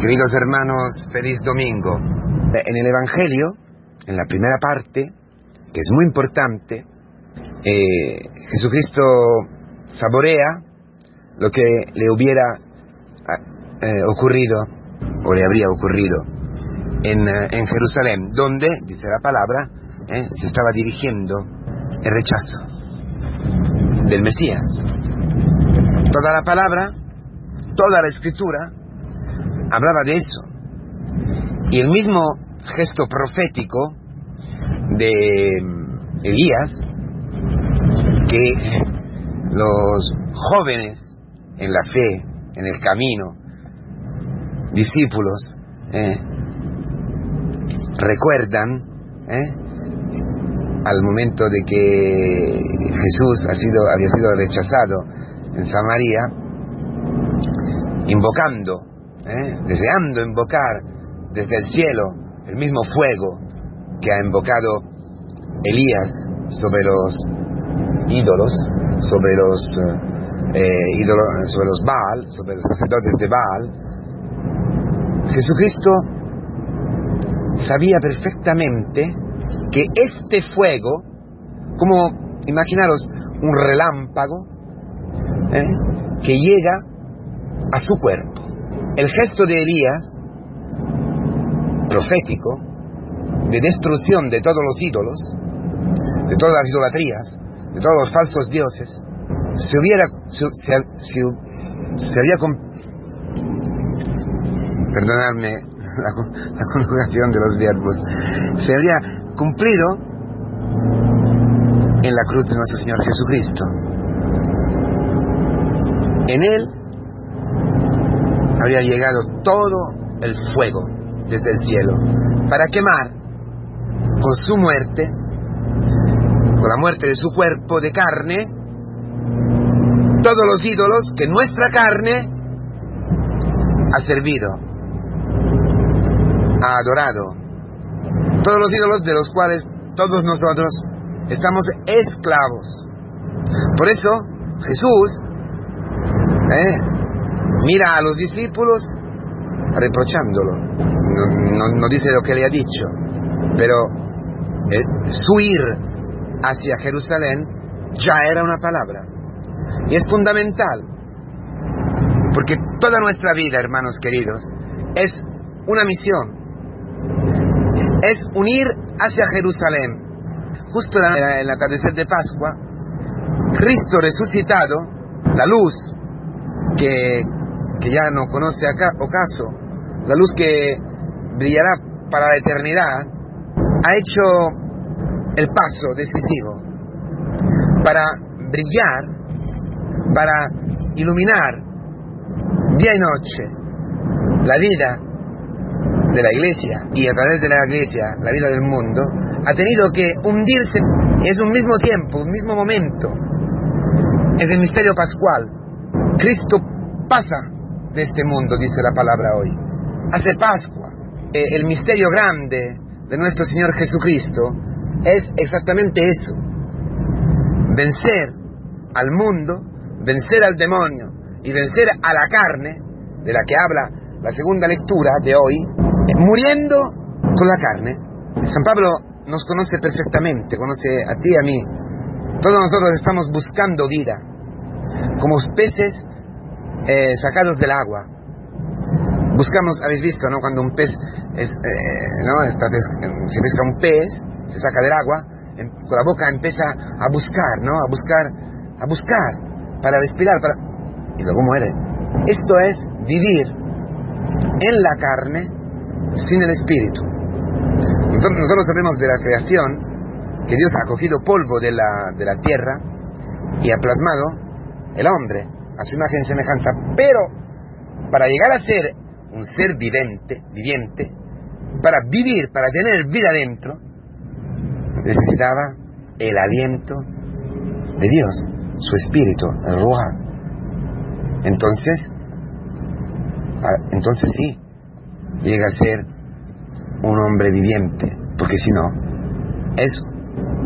Queridos hermanos, feliz domingo. En el Evangelio, en la primera parte, que es muy importante, eh, Jesucristo saborea lo que le hubiera ah, eh, ocurrido o le habría ocurrido en, eh, en Jerusalén, donde, dice la palabra, eh, se estaba dirigiendo el rechazo del Mesías. Toda la palabra, toda la escritura hablaba de eso. Y el mismo gesto profético de mm, Elías, que los jóvenes en la fe, en el camino, discípulos, eh, recuerdan eh, al momento de que Jesús ha sido, había sido rechazado en Samaria, invocando, eh, deseando invocar desde el cielo el mismo fuego que ha invocado Elías sobre los ídolos, sobre los eh, ídolos, sobre los Baal, sobre los sacerdotes de Baal. Jesucristo sabía perfectamente que este fuego, como imaginaros un relámpago, ¿eh? que llega a su cuerpo. El gesto de Elías, profético, de destrucción de todos los ídolos, de todas las idolatrías, de todos los falsos dioses, se hubiera, se, se, se perdonadme la, la, conjugación de los verbos, se habría cumplido en la cruz de nuestro Señor Jesucristo. En Él habría llegado todo el fuego desde el cielo para quemar con su muerte, con la muerte de su cuerpo de carne, todos los ídolos que nuestra carne ha servido, ha adorado, todos los ídolos de los cuales todos nosotros estamos esclavos. Por eso Jesús ¿eh? Mira a los discípulos reprochándolo. No, dice lo que le ha dicho, pero eh, su ir hacia Jerusalén ya era una palabra. Y es fundamental, porque toda nuestra vida, hermanos queridos, es una misión, es unir hacia Jerusalén. Justo en el atardecer de Pascua, Cristo resucitado, la luz que, que ya no conoce acá, ocaso, la luz que brillará para la eternidad, ha hecho el paso decisivo para brillar, para iluminar día y noche la vida de la iglesia y a través de la iglesia la vida del mundo, ha tenido que hundirse, es un mismo tiempo, un mismo momento, es el misterio pascual. Cristo pasa de este mundo, dice la palabra hoy, hace Pascua. Eh, el misterio grande de nuestro Señor Jesucristo es exactamente eso, vencer al mundo, vencer al demonio y vencer a la carne, de la que habla la segunda lectura de hoy, muriendo con la carne. San Pablo nos conoce perfectamente, conoce a ti y a mí. Todos nosotros estamos buscando vida, como peces eh, sacados del agua. Buscamos, habéis visto, ¿no? Cuando un pez, es, eh, ¿no? Está se pesca un pez, se saca del agua, en, con la boca empieza a buscar, ¿no? A buscar, a buscar, para respirar, para... y luego muere. Esto es vivir en la carne sin el espíritu. Nosotros, nosotros sabemos de la creación que Dios ha cogido polvo de la, de la tierra y ha plasmado el hombre a su imagen semejanza, pero para llegar a ser un ser vivente, viviente, para vivir, para tener vida dentro, necesitaba el aliento de Dios, su espíritu, el Ruah. Entonces, entonces sí, llega a ser un hombre viviente, porque si no, es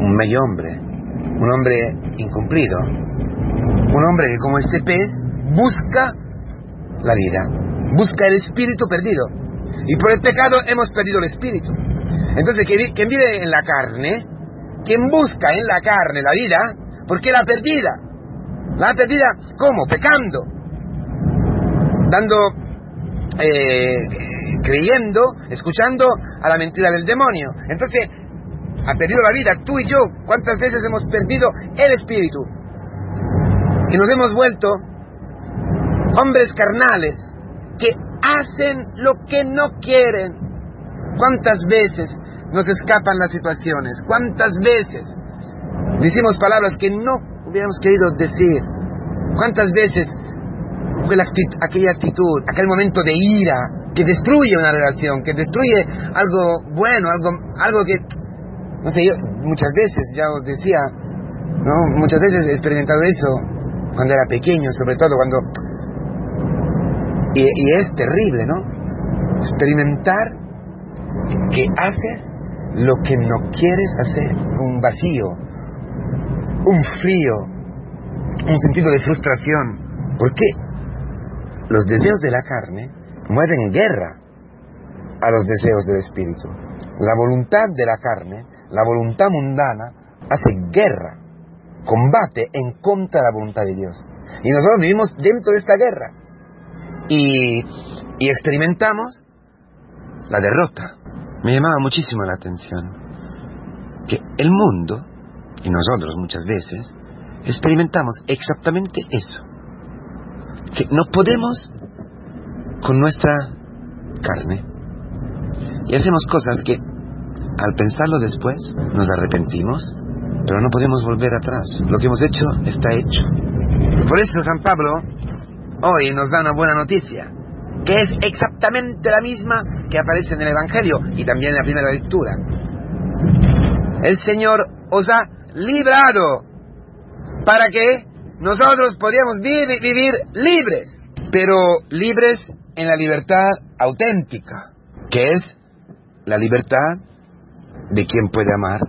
un medio hombre, un hombre incumplido, un hombre que como este pez busca la vida, busca el espíritu perdido. Y por el pecado hemos perdido el espíritu. Entonces, quien vive en la carne, quien busca en la carne la vida, porque la perdida. La perdida, ¿cómo? Pecando. Dando, eh, creyendo, escuchando a la mentira del demonio. Entonces, ha perdido la vida. Tú y yo, ¿cuántas veces hemos perdido el espíritu? Y nos hemos vuelto hombres carnales que hacen lo que no quieren. ¿Cuántas veces nos escapan las situaciones? ¿Cuántas veces decimos palabras que no hubiéramos querido decir? ¿Cuántas veces aquella actitud, aquel momento de ira que destruye una relación, que destruye algo bueno, algo, algo que, no sé, yo muchas veces, ya os decía, ¿no? muchas veces he experimentado eso cuando era pequeño, sobre todo cuando y, es terrible, ¿no? Experimentar que haces lo que no quieres hacer. Un vacío, un frío, un sentido de frustración. ¿Por qué? Los deseos de la carne mueven guerra a los deseos del espíritu. La voluntad de la carne, la voluntad mundana, hace guerra, combate en contra de la voluntad de Dios. Y nosotros vivimos dentro de esta guerra y, experimentamos la derrota. Me llamaba muchísimo la atención que el mundo, y nosotros muchas veces, experimentamos exactamente eso. Que no podemos con nuestra carne. Y hacemos cosas que al pensarlo después nos arrepentimos, pero no podemos volver atrás. Lo que hemos hecho está hecho. Por eso San Pablo hoy nos da una buena noticia, que es exactamente la misma que aparece en el Evangelio y también en la primera lectura. El Señor os ha librado para que nosotros podamos vivir, vivir libres, pero libres en la libertad auténtica, que es la libertad de quien puede amar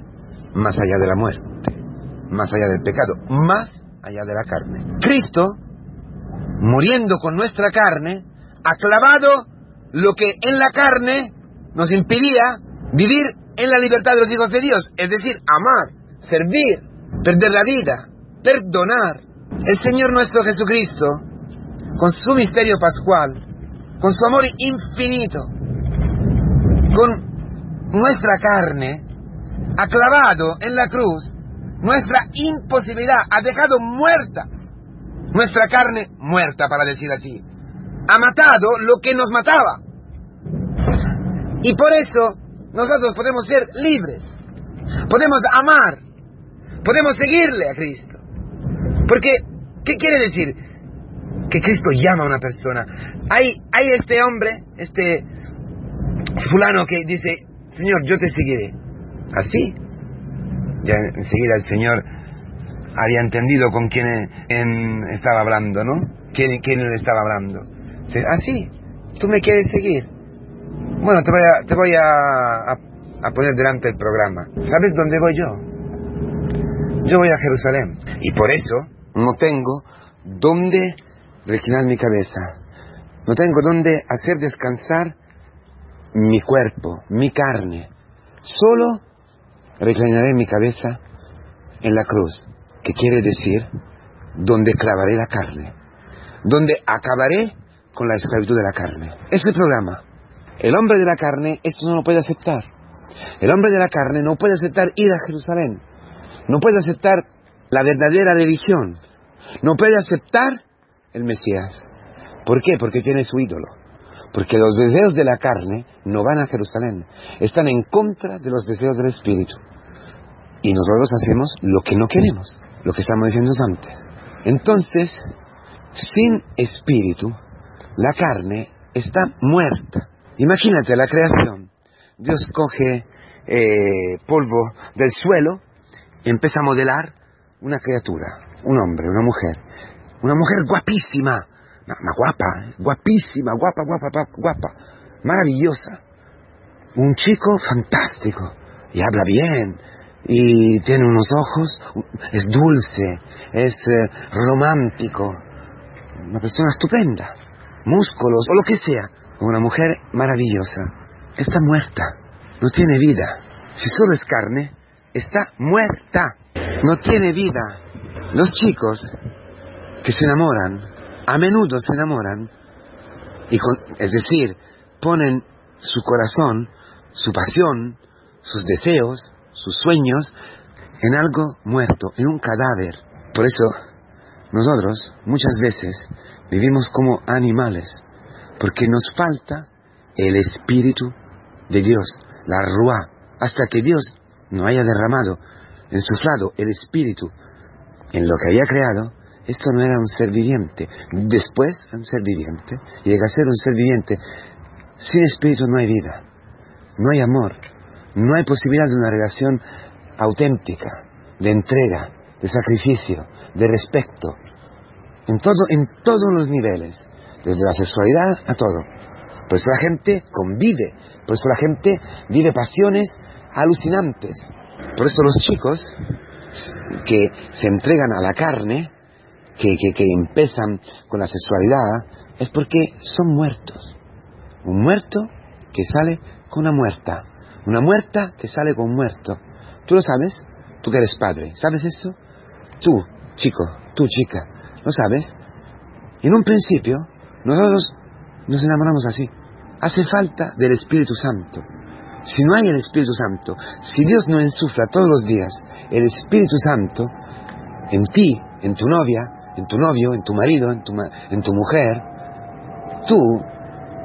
más allá de la muerte, más allá del pecado, más allá de la carne. Cristo muriendo con nuestra carne, ha clavado lo que en la carne nos impedía vivir en la libertad de los hijos de Dios, es decir, amar, servir, perder la vida, perdonar. El Señor nuestro Jesucristo, con su misterio pascual, con su amor infinito, con nuestra carne, ha clavado en la cruz nuestra imposibilidad, ha dejado muerta nuestra carne muerta, para decir así. Ha matado lo que nos mataba. Y por eso nosotros podemos ser libres, podemos amar, podemos seguirle a Cristo. Porque, ¿qué quiere decir? Que Cristo llama a una persona. Hay, hay este hombre, este fulano que dice, Señor, yo te seguiré. Así. Ya enseguida el Señor había entendido con quién estaba hablando, ¿no? ¿Quién, quién le estaba hablando? Ah, sí, tú me quieres seguir. Bueno, te voy, a, te voy a, poner delante el programa. ¿Sabes dónde voy yo? Yo voy a Jerusalén. Y por eso no tengo dónde reclinar mi cabeza. No tengo dónde hacer descansar mi cuerpo, mi carne. Solo reclinaré mi cabeza en la cruz que quiere decir donde clavaré la carne, donde acabaré con la esclavitud de la carne. Es el programa. El hombre de la carne esto no lo puede aceptar. El hombre de la carne no puede aceptar ir a Jerusalén, no puede aceptar la verdadera religión, no puede aceptar el Mesías. ¿Por qué? Porque tiene su ídolo. Porque los deseos de la carne no van a Jerusalén, están en contra de los deseos del Espíritu. Y nosotros hacemos lo que no queremos lo que estamos diciendo antes. Entonces, sin espíritu, la carne está muerta. Imagínate la creación. Dios coge eh, polvo del suelo y empieza a modelar una criatura, un hombre, una mujer. Una mujer guapísima, una guapa, guapísima, guapa, guapa, guapa, maravillosa. Un chico fantástico y habla bien, y tiene unos ojos, es dulce, es eh, romántico, una persona estupenda. músculos o lo que sea. Una mujer maravillosa está muerta, no tiene vida. Si solo es carne, está muerta, no tiene vida. Los chicos que se enamoran, a menudo se enamoran, y es decir, ponen su corazón, su pasión, sus deseos, sus sueños en algo muerto, en un cadáver. Por eso nosotros muchas veces vivimos como animales, porque nos falta el Espíritu de Dios, la Ruá, hasta que Dios no haya derramado, ensuflado el Espíritu en lo que había creado, esto no era un ser viviente. Después, un ser viviente, llega a ser un ser viviente. Sin Espíritu no hay vida, no hay amor, no hay posibilidad de una relación auténtica, de entrega, de sacrificio, de respeto, en, todo, en todos los niveles, desde la sexualidad a todo. Por eso la gente convive, por eso la gente vive pasiones alucinantes. Por eso los chicos que se entregan a la carne, que, que, que empiezan con la sexualidad, es porque son muertos. Un muerto que sale con una muerta. Una muerta que sale con un muerto. ¿Tú lo sabes? Tú que eres padre, ¿sabes eso? Tú, chico, tú, chica, ¿lo sabes? En un principio, nosotros nos enamoramos así. Hace falta del Espíritu Santo. Si no hay el Espíritu Santo, si Dios no ensufla todos los días el Espíritu Santo en ti, en tu novia, en tu novio, en tu marido, en tu, en tu mujer, tú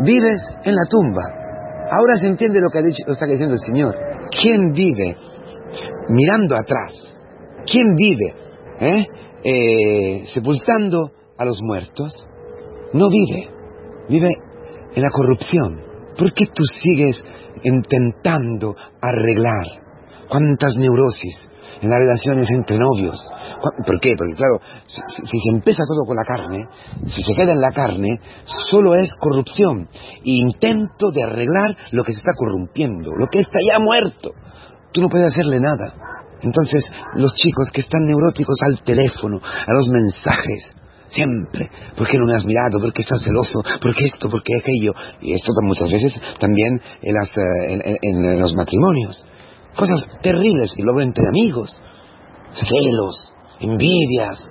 vives en la tumba. Ahora se entiende lo que lo está diciendo el Señor. ¿Quién vive mirando atrás? ¿Quién vive eh, eh, sepultando a los muertos? No vive, vive en la corrupción. ¿Por qué tú sigues intentando arreglar? ¿Cuántas neurosis en las relaciones entre novios? ¿Por qué? Porque claro, si, se empieza todo con la carne, si se queda en la carne, solo es corrupción. Intento de arreglar lo que se está corrompiendo, lo que está ya muerto. Tú no puedes hacerle nada. Entonces, los chicos que están neuróticos al teléfono, a los mensajes, siempre, ¿por qué no me has mirado? ¿Por qué estás celoso? ¿Por qué esto? ¿Por qué aquello? Y esto muchas veces también en, las, eh, en, los matrimonios. Cosas terribles, y luego entre amigos. Celos, envidias,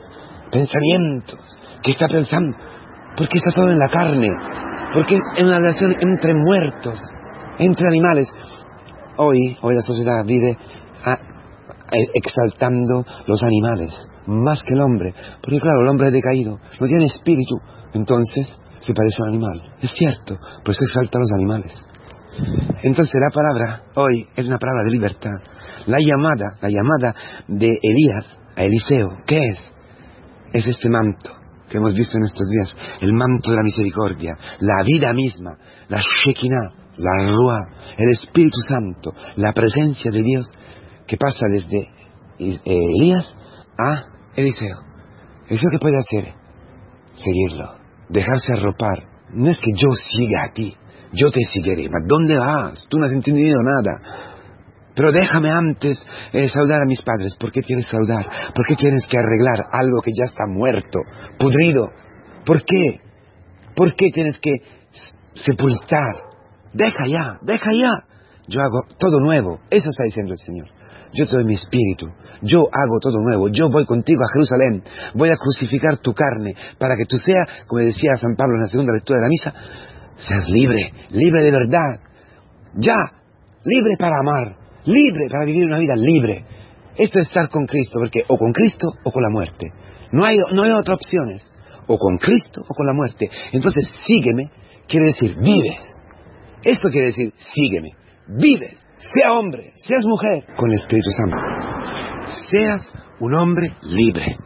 pensamientos. ¿Qué está pensando? ¿Por qué está todo en la carne? ¿Por qué en una relación entre muertos, entre animales? Hoy, hoy la sociedad vive exaltando los animales más que el hombre, porque claro, el hombre es decaído, no tiene espíritu, entonces se parece a un animal. Es cierto, pues exalta a los animales. Entonces la palabra hoy es una palabra de libertad. La llamada, la llamada de Elías a Eliseo, ¿qué es? Es este manto que hemos visto en estos días, el manto de la misericordia, la vida misma, la Shekinah, la Ruah, el Espíritu Santo, la presencia de Dios que pasa desde eh, Elías a Eliseo. ¿Eso qué puede hacer? Seguirlo, dejarse arropar. No es que yo siga a ti, yo te seguiré. ¿Dónde vas? Tú no has entendido nada. Pero déjame antes eh, saludar a mis padres. ¿Por qué que saludar? ¿Por qué tienes que arreglar algo que ya está muerto, pudrido? ¿Por qué? ¿Por qué tienes que sepultar? Deja ya, deja ya. Yo hago todo nuevo. Eso está diciendo el Señor yo doy mi espíritu, yo hago todo nuevo, yo voy contigo a Jerusalén, voy a crucificar tu carne para que tú seas, como decía San Pablo en la segunda lectura de la misa, seas libre, libre de verdad, ya, libre para amar, libre para vivir una vida libre. Esto es estar con Cristo, porque o con Cristo o con la muerte. No hay, no hay otras opciones, o con Cristo o con la muerte. Entonces, sígueme, quiere decir, vives. Esto quiere decir, sígueme, vives sea hombre, seas mujer, con el Espíritu Santo. Seas un hombre libre,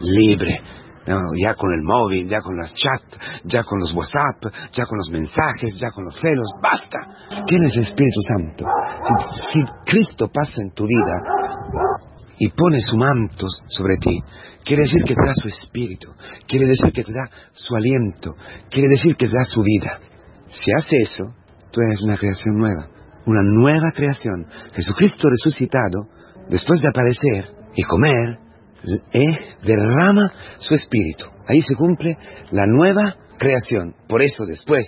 libre. Ya con el móvil, ya con las chats, ya con los WhatsApp, ya con los mensajes, ya con los celos, basta. Tienes el Espíritu Santo. Si, Cristo pasa en tu vida y pone su manto sobre ti, quiere decir que te da su espíritu, quiere decir que te da su aliento, quiere decir que te da su vida. Si hace eso, tú eres una creación nueva una nueva creación. Jesucristo resucitado, después de aparecer y comer, eh, derrama su espíritu. Ahí se cumple la nueva creación. Por eso después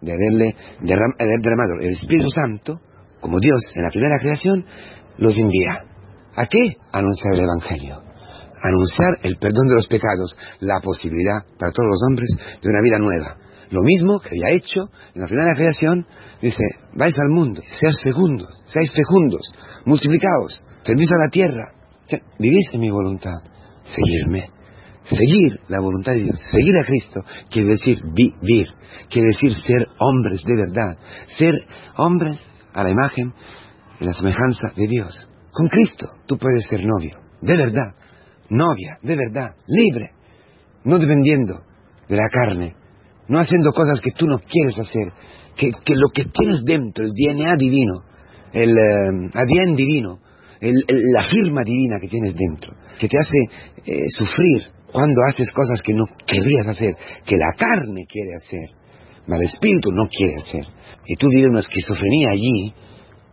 de haberle derramado el Espíritu Santo, como Dios en la primera creación, los envía. ¿A qué? Anunciar el Evangelio. Anunciar el perdón de los pecados, la posibilidad para todos los hombres de una vida nueva. Lo mismo que había hecho en la primera creación, dice, vais al mundo, seáis fecundos, seáis fecundos, multiplicaos, servís a la tierra, en mi voluntad, seguirme. Seguir la voluntad de Dios, seguir a Cristo, quiere decir vivir, quiere decir ser hombres de verdad, ser hombres a la imagen y la semejanza de Dios. Con Cristo tú puedes ser novio, de verdad, novia, de verdad, libre, no dependiendo de la carne, no haciendo cosas que tú no quieres hacer, que, lo que tienes dentro, el DNA divino, el eh, ADN divino, la firma divina que tienes dentro, que te hace eh, sufrir cuando haces cosas que no querrías hacer, que la carne quiere hacer, el espíritu no quiere hacer. Y tú vives una esquizofrenia allí,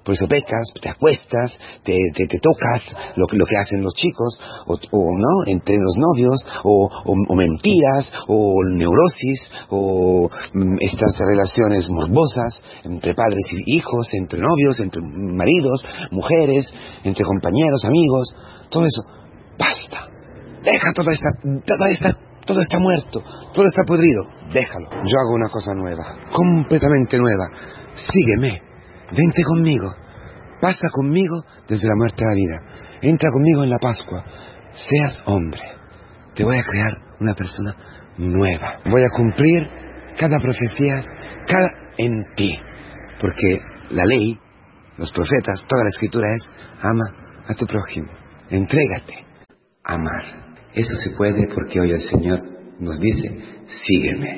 por eso pecas, te acuestas, te, te, tocas, lo, lo, que hacen los chicos, o, no, entre los novios, o, o, mentiras, o neurosis, o mm, estas relaciones morbosas entre padres y hijos, entre novios, entre maridos, mujeres, entre compañeros, amigos, todo eso. Basta. Deja toda esta, toda esta, todo está muerto, todo está podrido. Déjalo. Yo hago una cosa nueva, completamente nueva. Sígueme Vente conmigo, pasa conmigo desde la muerte a la vida, entra conmigo en la Pascua, seas hombre, te voy a crear una persona nueva, voy a cumplir cada profecía, en ti, porque la ley, los profetas, toda la escritura es ama a tu prójimo, entrégate, amar. Eso se puede porque hoy el Señor nos dice, sígueme.